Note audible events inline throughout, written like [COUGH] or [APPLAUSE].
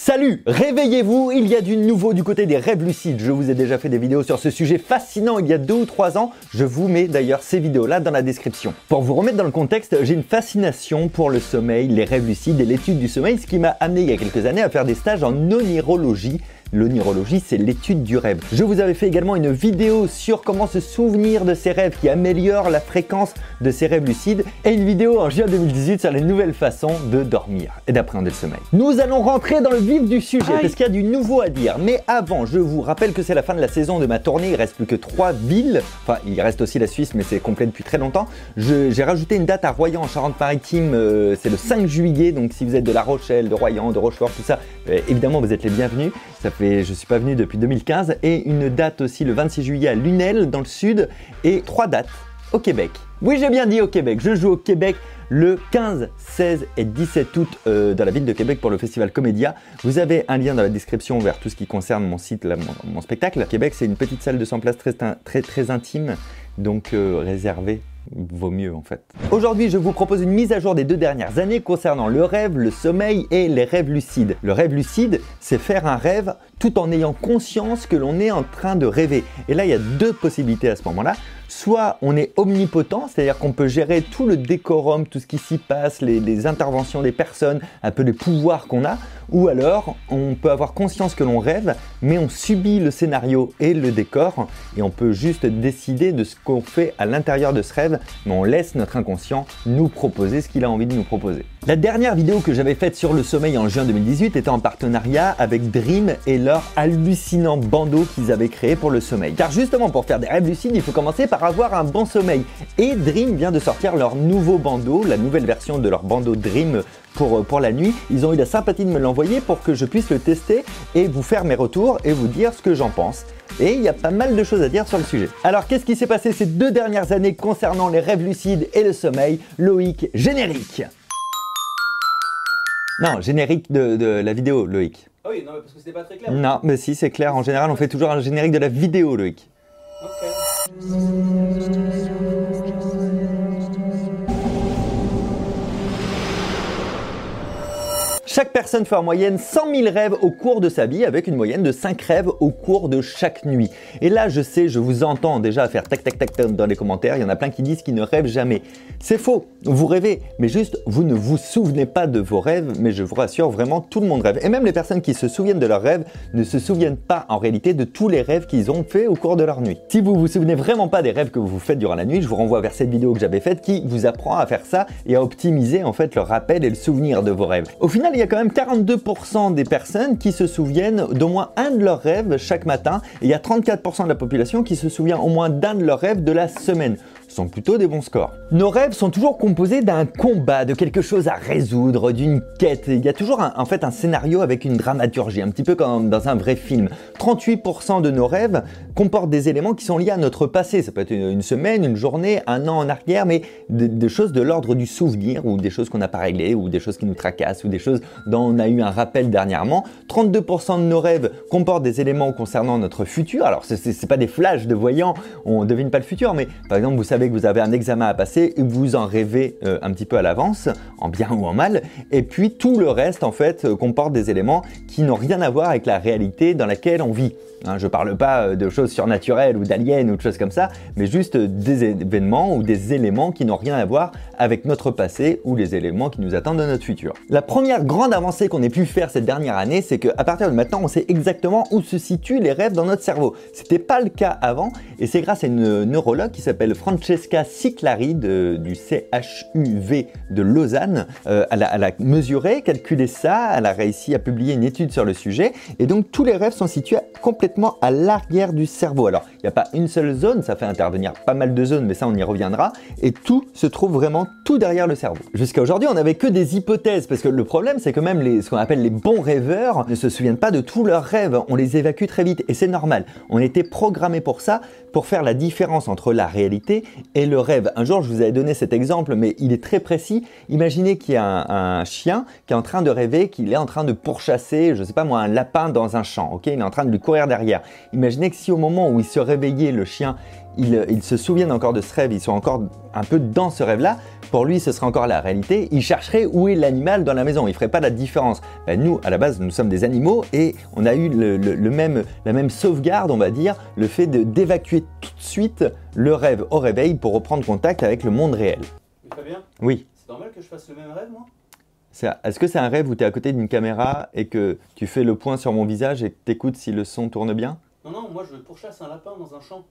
Salut, réveillez-vous, il y a du nouveau du côté des rêves lucides. Je vous ai déjà fait des vidéos sur ce sujet fascinant il y a deux ou trois ans. Je vous mets d'ailleurs ces vidéos-là dans la description. Pour vous remettre dans le contexte, j'ai une fascination pour le sommeil, les rêves lucides et l'étude du sommeil, ce qui m'a amené il y a quelques années à faire des stages en onirologie L'onirologie, c'est l'étude du rêve. Je vous avais fait également une vidéo sur comment se souvenir de ses rêves qui améliore la fréquence de ses rêves lucides et une vidéo en juin 2018 sur les nouvelles façons de dormir et d'appréhender le sommeil. Nous allons rentrer dans le vif du sujet parce qu'il y a du nouveau à dire. Mais avant, je vous rappelle que c'est la fin de la saison de ma tournée. Il reste plus que trois villes. Enfin, il reste aussi la Suisse, mais c'est complet depuis très longtemps. J'ai rajouté une date à Royan en Charente-Maritime. Euh, c'est le 5 juillet. Donc, si vous êtes de La Rochelle, de Royan, de Rochefort, tout ça, euh, évidemment, vous êtes les bienvenus. Ça fait, je suis pas venu depuis 2015 et une date aussi le 26 juillet à Lunel dans le sud et trois dates au Québec. Oui, j'ai bien dit au Québec. Je joue au Québec le 15, 16 et 17 août euh, dans la ville de Québec pour le festival Comédia. Vous avez un lien dans la description vers tout ce qui concerne mon site, mon, spectacle. Québec, c'est une petite salle de 100 places très, très, intime, donc euh, réservée vaut mieux en fait. Aujourd'hui, je vous propose une mise à jour des deux dernières années concernant le rêve, le sommeil et les rêves lucides. Le rêve lucide, c'est faire un rêve tout en ayant conscience que l'on est en train de rêver. Et là, il y a deux possibilités à ce moment-là. Soit on est omnipotent, c'est-à-dire qu'on peut gérer tout le décorum, tout ce qui s'y passe, les, interventions des personnes, un peu les pouvoirs qu'on a, ou alors on peut avoir conscience que l'on rêve, mais on subit le scénario et le décor, et on peut juste décider de ce qu'on fait à l'intérieur de ce rêve, mais on laisse notre inconscient nous proposer ce qu'il a envie de nous proposer. La dernière vidéo que j'avais faite sur le sommeil en juin 2018 était en partenariat avec Dream et hallucinant bandeau qu'ils avaient créé pour le sommeil. Car justement pour faire des rêves lucides, il faut commencer par avoir un bon sommeil. Et Dream vient de sortir leur nouveau bandeau, la nouvelle version de leur bandeau Dream pour, pour la nuit. Ils ont eu la sympathie de me l'envoyer pour que je puisse le tester et vous faire mes retours et vous dire ce que j'en pense. Et il y a pas mal de choses à dire sur le sujet. Alors qu'est-ce qui s'est passé ces deux dernières années concernant les rêves lucides et le sommeil? Loïc, générique Non, générique de la vidéo, Loïc. Ah oui, non, parce que c'était pas très clair. Non, mais si, c'est clair. En général, on fait toujours un générique de la vidéo, Loïc. Chaque personne fait en moyenne 100 000 rêves au cours de sa vie avec une moyenne de 5 rêves au cours de chaque nuit. Et là, je sais, je vous entends déjà faire tac tac tac dans les commentaires. Il y en a plein qui disent qu'ils ne rêvent jamais. C'est faux. Vous rêvez, mais juste vous ne vous souvenez pas de vos rêves. Mais je vous rassure, vraiment, tout le monde rêve. Et même les personnes qui se souviennent de leurs rêves ne se souviennent pas en réalité de tous les rêves qu'ils ont fait au cours de leur nuit. Si vous vous souvenez vraiment pas des rêves que vous faites durant la nuit, je vous renvoie vers cette vidéo que j'avais faite qui vous apprend à faire ça et à optimiser en fait le rappel et le souvenir de vos rêves. Au final, il y a quand même 42% des personnes qui se souviennent d'au moins un de leurs rêves chaque matin. Il y a 34% de la population qui se souvient au moins d'un de leurs rêves de la semaine sont plutôt des bons scores. Nos rêves sont toujours composés d'un combat, de quelque chose à résoudre, d'une quête. Il y a toujours en fait un scénario avec une dramaturgie, un petit peu comme dans un vrai film. 38% de nos rêves comportent des éléments qui sont liés à notre passé. Ça peut être une semaine, une journée, un an en arrière, mais des, choses de l'ordre du souvenir ou des choses qu'on n'a pas réglées ou des choses qui nous tracassent ou des choses dont on a eu un rappel dernièrement. 32% de nos rêves comportent des éléments concernant notre futur. Alors c'est pas des flashs de voyants, on devine pas le futur, mais par exemple vous savez que vous avez un examen à passer et vous en rêvez euh, un petit peu à l'avance, en bien ou en mal. Et puis tout le reste, en fait, euh, comporte des éléments qui n'ont rien à voir avec la réalité dans laquelle on vit. Hein, je parle pas euh, de choses surnaturelles ou d'aliens ou de choses comme ça, mais juste des événements ou des éléments qui n'ont rien à voir avec notre passé ou les éléments qui nous attendent dans notre futur. La première grande avancée qu'on ait pu faire cette dernière année, c'est qu'à partir de maintenant, on sait exactement où se situent les rêves dans notre cerveau. C'était pas le cas avant, et c'est grâce à une neurologue qui s'appelle Francesca Ciclari du CHUV de Lausanne. Euh, elle a mesuré, calculé ça, elle a réussi à publier une étude sur le sujet, et donc tous les rêves sont situés complètement à l'arrière du cerveau. Alors, il n'y a pas une seule zone, ça fait intervenir pas mal de zones, mais ça on y reviendra. Et tout se trouve vraiment tout derrière le cerveau. Jusqu'à aujourd'hui, on n'avait que des hypothèses, parce que le problème, c'est que même les, ce qu'on appelle les bons rêveurs ne se souviennent pas de tous leurs rêves. On les évacue très vite, et c'est normal. On était programmé pour ça, pour faire la différence entre la réalité et le rêve. Un jour, je vous avais donné cet exemple, mais il est très précis. Imaginez qu'il y a un, chien qui est en train de rêver, qu'il est en train de pourchasser, je sais pas moi, un lapin dans un champ. Il est en train de lui courir derrière. Imaginez que si au moment où il se réveillait, le chien ils, ils se souviennent encore de ce rêve, ils sont encore un peu dans ce rêve-là, pour lui, ce serait encore la réalité. Il chercherait où est l'animal dans la maison. Il ne ferait pas la différence. Ben, nous, à la base, nous sommes des animaux et on a eu le, même, la même sauvegarde, on va dire, le fait d'évacuer tout de suite le rêve au réveil pour reprendre contact avec le monde réel. Très bien. Oui. C'est normal que je fasse le même rêve, moi? Est-ce que c'est un rêve où tu es à côté d'une caméra et que tu fais le point sur mon visage et que tu écoutes si le son tourne bien? Non, non, moi je pourchasse un lapin dans un champ.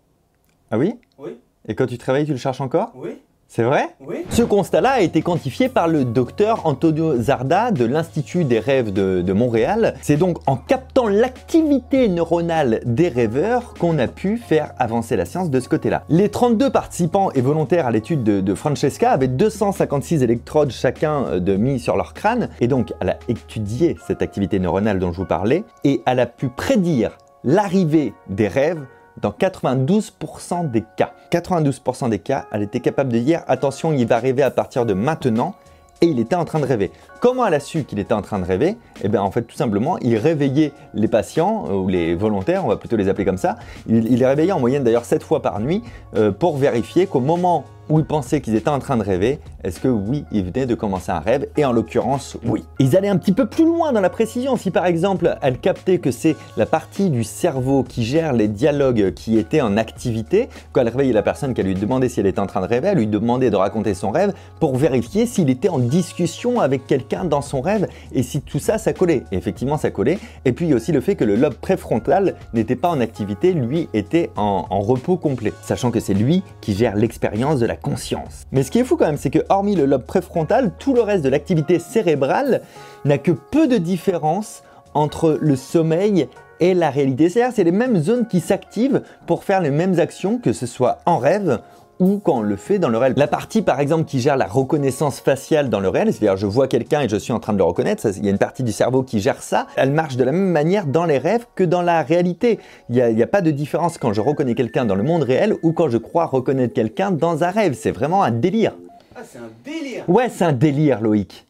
Ah oui Oui. Et quand tu te réveilles, tu le cherches encore Oui. C'est vrai Oui. Ce constat-là a été quantifié par le docteur Antonio Zarda de l'Institut des rêves de, Montréal. C'est donc en captant l'activité neuronale des rêveurs qu'on a pu faire avancer la science de ce côté-là. Les 32 participants et volontaires à l'étude de, Francesca avaient 256 électrodes chacun euh, de mis sur leur crâne et donc elle a étudié cette activité neuronale dont je vous parlais et elle a pu prédire l'arrivée des rêves dans 92% des cas. 92% des cas, elle était capable de dire attention, il va arriver à partir de maintenant et il était en train de rêver. Comment elle a su qu'il était en train de rêver? Eh bien en fait tout simplement, il réveillait les patients euh, ou les volontaires, on va plutôt les appeler comme ça. Il, les réveillait en moyenne d'ailleurs 7 fois par nuit euh, pour vérifier qu'au moment où ils pensaient qu'ils étaient en train de rêver, est-ce que oui, ils venaient de commencer un rêve? Et en l'occurrence, oui. Ils allaient un petit peu plus loin dans la précision. Si par exemple, elle captait que c'est la partie du cerveau qui gère les dialogues qui étaient en activité, quand elle réveillait la personne qu'elle lui demandait si elle était en train de rêver, elle lui demandait de raconter son rêve pour vérifier s'il était en discussion avec quelqu'un dans son rêve et si tout ça, ça collait. Et effectivement, ça collait. Et puis aussi le fait que le lobe préfrontal n'était pas en activité, lui était en repos complet, sachant que c'est lui qui gère l'expérience de la conscience. Mais ce qui est fou quand même, c'est que hormis le lobe préfrontal, tout le reste de l'activité cérébrale n'a que peu de différence entre le sommeil et la réalité. C'est-à-dire c'est les mêmes zones qui s'activent pour faire les mêmes actions, que ce soit en rêve ou quand on le fait dans le réel. La partie par exemple qui gère la reconnaissance faciale dans le réel, c'est-à-dire je vois quelqu'un et je suis en train de le reconnaître, il y a une partie du cerveau qui gère ça, elle marche de la même manière dans les rêves que dans la réalité. Il n'y a, pas de différence quand je reconnais quelqu'un dans le monde réel ou quand je crois reconnaître quelqu'un dans un rêve. C'est vraiment un délire. Ah, c'est un délire Ouais, c'est un délire, Loïc.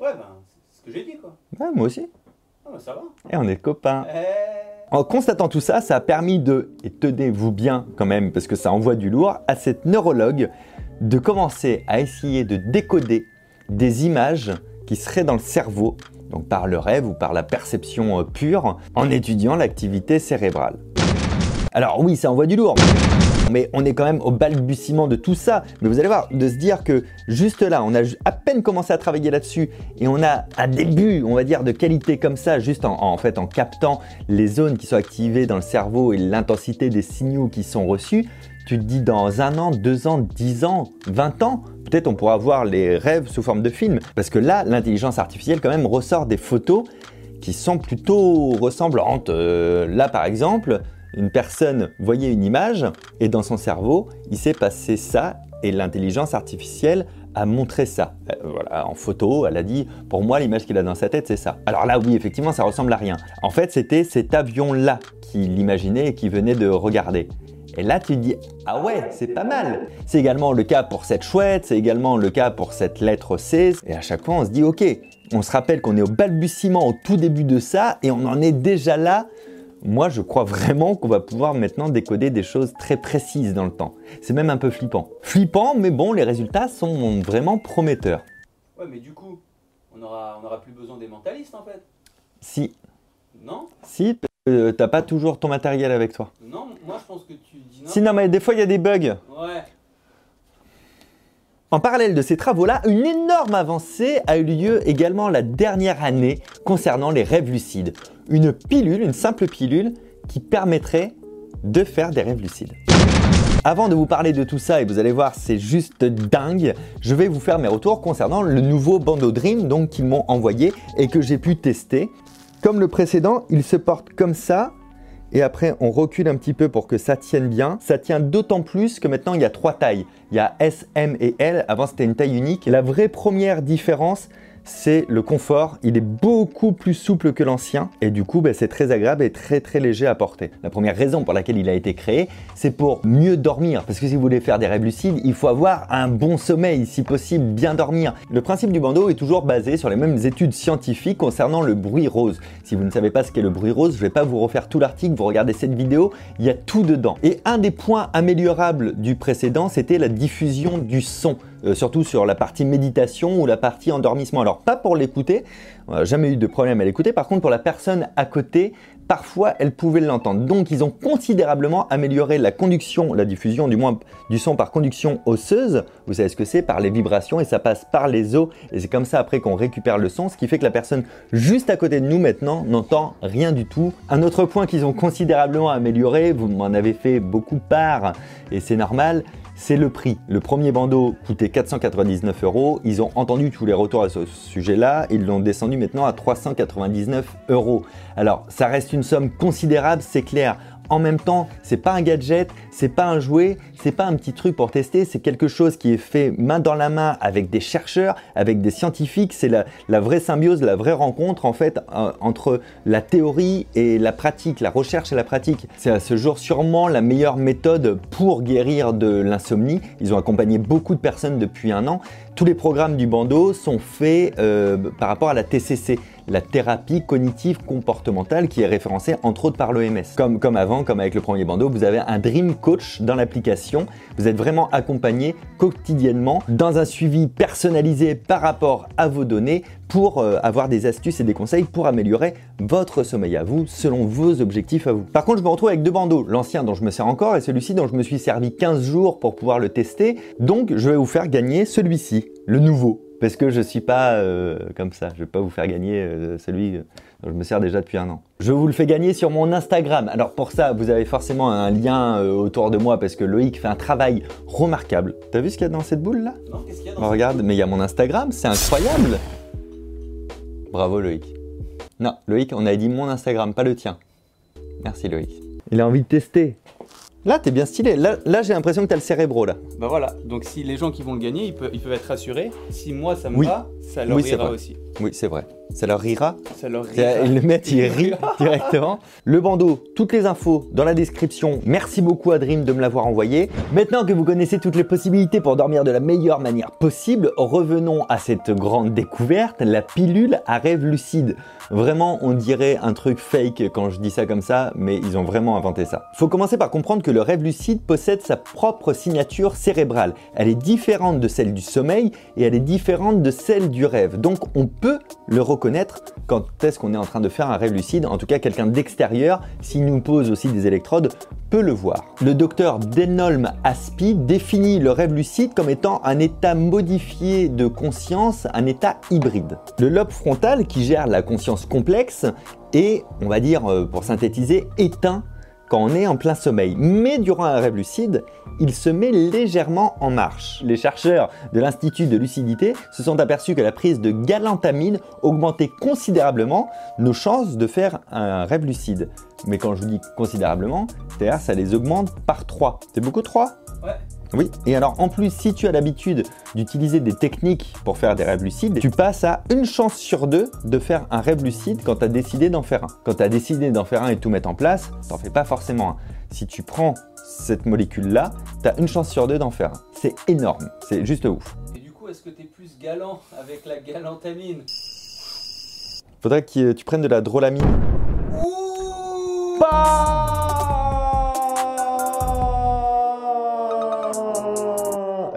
Ouais, ben, c'est ce que j'ai dit, quoi. Ouais, moi aussi. Ah, ben, ça va. Et on est copains. Eh... En constatant tout ça, ça a permis de, et tenez-vous bien quand même, parce que ça envoie du lourd, à cette neurologue de commencer à essayer de décoder des images qui seraient dans le cerveau, donc par le rêve ou par la perception euh, pure, en étudiant l'activité cérébrale. Alors oui, ça envoie du lourd mais on est quand même au balbutiement de tout ça. Mais vous allez voir, de se dire que juste là, on a à peine commencé à travailler là-dessus et on a un début, on va dire, de qualité comme ça, juste en, fait en captant les zones qui sont activées dans le cerveau et l'intensité des signaux qui sont reçus. Tu te dis dans un an, deux ans, dix ans, vingt ans, peut-être on pourra voir les rêves sous forme de film. Parce que là, l'intelligence artificielle quand même ressort des photos qui sont plutôt ressemblantes. Euh, là par exemple, une personne voyait une image et dans son cerveau, il s'est passé ça et l'intelligence artificielle a montré ça. Euh, voilà, en photo, elle a dit pour moi l'image qu'il a dans sa tête c'est ça. Alors là oui, effectivement, ça ressemble à rien. En fait, c'était cet avion-là qu'il imaginait et qu'il venait de regarder. Et là, tu dis ah ouais, c'est pas mal. C'est également le cas pour cette chouette, c'est également le cas pour cette lettre C. Et à chaque fois, on se dit ok, on se rappelle qu'on est au balbutiement au tout début de ça et on en est déjà là moi je crois vraiment qu'on va pouvoir maintenant décoder des choses très précises dans le temps. C'est même un peu flippant. Flippant, mais bon, les résultats sont vraiment prometteurs. Ouais, mais du coup, on n'aura on aura plus besoin des mentalistes en fait. Si. Non Si, euh, t'as pas toujours ton matériel avec toi. Non, moi je pense que tu dis non. Si, non, mais des fois il y a des bugs. Ouais. En parallèle de ces travaux-là, une énorme avancée a eu lieu également la dernière année concernant les rêves lucides. Une pilule, une simple pilule qui permettrait de faire des rêves lucides. Avant de vous parler de tout ça, et vous allez voir, c'est juste dingue, je vais vous faire mes retours concernant le nouveau Bando Dream donc qu'ils m'ont envoyé et que j'ai pu tester. Comme le précédent, il se porte comme ça, et après on recule un petit peu pour que ça tienne bien. Ça tient d'autant plus que maintenant il y a trois tailles. Il y a S, M et L, avant c'était une taille unique. La vraie première différence, c'est le confort. Il est beaucoup plus souple que l'ancien et du coup, ben, c'est très agréable et très très léger à porter. La première raison pour laquelle il a été créé, c'est pour mieux dormir. Parce que si vous voulez faire des rêves lucides, il faut avoir un bon sommeil, si possible, bien dormir. Le principe du bandeau est toujours basé sur les mêmes études scientifiques concernant le bruit rose. Si vous ne savez pas ce qu'est le bruit rose, je ne vais pas vous refaire tout l'article, vous regardez cette vidéo, il y a tout dedans. Et un des points améliorables du précédent, c'était la diffusion du son. Euh, surtout sur la partie méditation ou la partie endormissement. Alors pas pour l'écouter, on n'a jamais eu de problème à l'écouter, par contre pour la personne à côté, parfois elle pouvait l'entendre. Donc ils ont considérablement amélioré la conduction, la diffusion du moins du son par conduction osseuse, vous savez ce que c'est, par les vibrations et ça passe par les os et c'est comme ça après qu'on récupère le son, ce qui fait que la personne juste à côté de nous maintenant n'entend rien du tout. Un autre point qu'ils ont considérablement amélioré, vous m'en avez fait beaucoup part et c'est normal, c'est le prix. Le premier bandeau coûtait 499 euros. Ils ont entendu tous les retours à ce sujet-là. Ils l'ont descendu maintenant à 399 euros. Alors, ça reste une somme considérable, c'est clair. En même temps, c'est pas un gadget, c'est pas un jouet, c'est pas un petit truc pour tester, c'est quelque chose qui est fait main dans la main avec des chercheurs, avec des scientifiques. C'est la, vraie symbiose, la vraie rencontre en fait entre la théorie et la pratique, la recherche et la pratique. C'est à ce jour sûrement la meilleure méthode pour guérir de l'insomnie. Ils ont accompagné beaucoup de personnes depuis un an. Tous les programmes du bandeau sont faits euh, par rapport à la TCC, la thérapie cognitive comportementale qui est référencée entre autres par l'OMS. Comme, comme avant, comme avec le premier bandeau, vous avez un Dream Coach dans l'application. Vous êtes vraiment accompagné quotidiennement dans un suivi personnalisé par rapport à vos données pour euh, avoir des astuces et des conseils pour améliorer votre sommeil à vous selon vos objectifs à vous. Par contre, je me retrouve avec deux bandeaux, l'ancien dont je me sers encore et celui-ci dont je me suis servi 15 jours pour pouvoir le tester. Donc, je vais vous faire gagner celui-ci, le nouveau parce que je ne suis pas euh, comme ça. Je ne vais pas vous faire gagner euh, celui dont je me sers déjà depuis un an. Je vous le fais gagner sur mon Instagram. Alors pour ça, vous avez forcément un lien euh, autour de moi parce que Loïc fait un travail remarquable. T'as vu ce qu'il y a dans cette boule là? Non, qu'est-ce qu'il y a dans bah, Regarde, mais il y a mon Instagram, c'est incroyable. Bravo Loïc. Non, Loïc, on a dit mon Instagram, pas le tien. Merci Loïc. Il a envie de tester. Là, t'es bien stylé. Là, là j'ai l'impression que t'as le cérébraux là. Bah voilà, donc si les gens qui vont le gagner, ils peuvent, ils peuvent être rassurés. Si moi ça me va, ça leur ira aussi. Oui, c'est vrai. Ça leur rira. Ça leur rira. Ils le mettent, ils [LAUGHS] rient directement. Le bandeau, toutes les infos dans la description. Merci beaucoup à Dream de me l'avoir envoyé. Maintenant que vous connaissez toutes les possibilités pour dormir de la meilleure manière possible, revenons à cette grande découverte, la pilule à rêve lucide. Vraiment, on dirait un truc fake quand je dis ça comme ça, mais ils ont vraiment inventé ça. Faut commencer par comprendre que le rêve lucide possède sa propre signature cérébrale. Elle est différente de celle du sommeil et elle est différente de celle du rêve. Donc on peut le reconnaître quand est-ce qu'on est en train de faire un rêve lucide. En tout cas, quelqu'un d'extérieur, s'il nous pose aussi des électrodes, peut le voir. Le docteur Denolm Aspi définit le rêve lucide comme étant un état modifié de conscience, un état hybride. Le lobe frontal, qui gère la conscience complexe, est, on va dire, euh, pour synthétiser, éteint quand on est en plein sommeil. Mais durant un rêve lucide, il se met légèrement en marche. Les chercheurs de l'Institut de lucidité se sont aperçus que la prise de galantamine augmentait considérablement nos chances de faire un rêve lucide. Mais quand je vous dis considérablement, c'est-à-dire ça les augmente par 3. C'est beaucoup 3 Ouais. Oui, et alors en plus, si tu as l'habitude d'utiliser des techniques pour faire des rêves lucides, tu passes à une chance sur deux de faire un rêve lucide quand tu as décidé d'en faire un. Quand tu as décidé d'en faire un et de tout mettre en place, t'en fais pas forcément un. Si tu prends cette molécule-là, tu as une chance sur deux d'en faire un. C'est énorme, c'est juste ouf. Et du coup, est-ce que tu es plus galant avec la galantamine? Faudrait que tu prennes de la drolamine. Ouh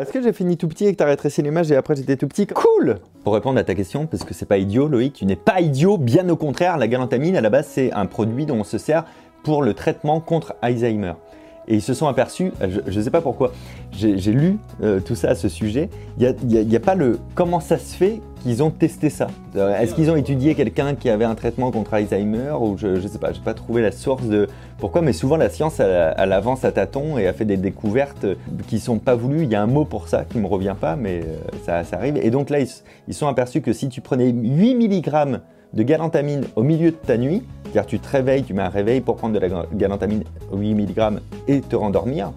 Est-ce que j'ai fini tout petit et que t'as rétréci l'image et après j'étais tout petit Cool Pour répondre à ta question, parce que c'est pas idiot Loïc, tu n'es pas idiot, bien au contraire, la galantamine à la base c'est un produit dont on se sert pour le traitement contre Alzheimer. Et ils se sont aperçus, je ne sais pas pourquoi, j'ai lu euh, tout ça à ce sujet, il n'y a, pas le comment ça se fait qu'ils ont testé ça? Euh, est-ce qu'ils ont étudié quelqu'un qui avait un traitement contre Alzheimer ou je ne sais pas, je n'ai pas trouvé la source de pourquoi, mais souvent la science elle, avance à tâtons et a fait des découvertes qui sont pas voulues. Il y a un mot pour ça qui me revient pas, mais euh, ça, ça arrive. Et donc là, ils, ils sont aperçus que si tu prenais 8 mg de galantamine au milieu de ta nuit, car tu te réveilles, tu mets un réveil pour prendre de la galantamine 8 mg et te rendormir,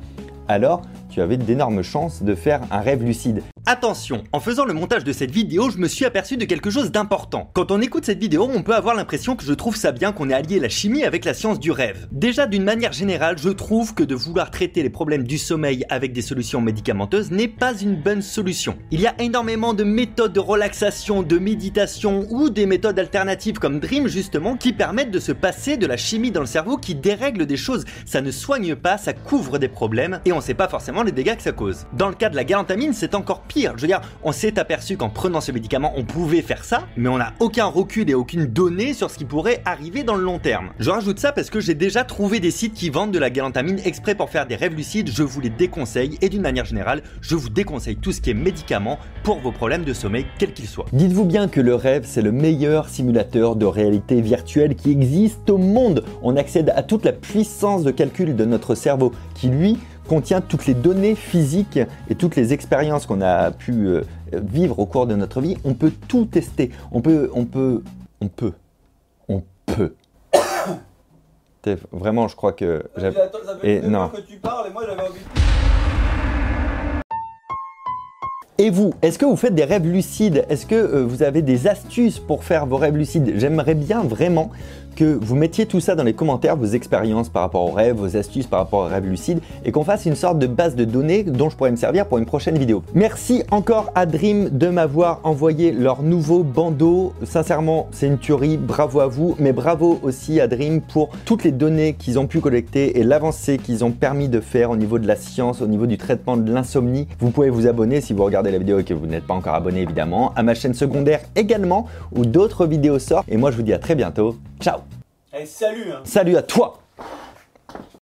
alors tu avais d'énormes chances de faire un rêve lucide. Attention, en faisant le montage de cette vidéo, je me suis aperçu de quelque chose d'important. Quand on écoute cette vidéo, on peut avoir l'impression que je trouve ça bien qu'on ait allié la chimie avec la science du rêve. Déjà, d'une manière générale, je trouve que de vouloir traiter les problèmes du sommeil avec des solutions médicamenteuses n'est pas une bonne solution. Il y a énormément de méthodes de relaxation, de méditation ou des méthodes alternatives comme Dream justement qui permettent de se passer de la chimie dans le cerveau qui dérègle des choses. Ça ne soigne pas, ça couvre des problèmes et on sait pas forcément les dégâts que ça cause. Dans le cas de la galantamine, c'est encore pire je veux dire, on s'est aperçu qu'en prenant ce médicament, on pouvait faire ça, mais on n'a aucun recul et aucune donnée sur ce qui pourrait arriver dans le long terme. Je rajoute ça parce que j'ai déjà trouvé des sites qui vendent de la galantamine exprès pour faire des rêves lucides, je vous les déconseille et d'une manière générale, je vous déconseille tout ce qui est médicament pour vos problèmes de sommeil, quels qu'ils soient. Dites-vous bien que le rêve, c'est le meilleur simulateur de réalité virtuelle qui existe au monde. On accède à toute la puissance de calcul de notre cerveau qui, lui, contient toutes les données physiques et toutes les expériences qu'on a pu euh, vivre au cours de notre vie. On peut tout tester. On peut, on peut, on peut, on peut. [COUGHS] Vraiment, je crois que. et non. que tu parles et moi j'avais envie. Et vous, est-ce que vous faites des rêves lucides? Est-ce que euh, vous avez des astuces pour faire vos rêves lucides? J'aimerais bien vraiment que vous mettiez tout ça dans les commentaires, vos expériences par rapport aux rêves, vos astuces par rapport aux rêves lucides, et qu'on fasse une sorte de base de données dont je pourrais me servir pour une prochaine vidéo. Merci encore à Dream de m'avoir envoyé leur nouveau bandeau. Sincèrement, c'est une tuerie, bravo à vous, mais bravo aussi à Dream pour toutes les données qu'ils ont pu collecter et l'avancée qu'ils ont permis de faire au niveau de la science, au niveau du traitement de l'insomnie. Vous pouvez vous abonner si vous regardez la vidéo et que vous n'êtes pas encore abonné évidemment, à ma chaîne secondaire également, où d'autres vidéos sortent. Et moi je vous dis à très bientôt. Ciao Allez, salut hein. Salut à toi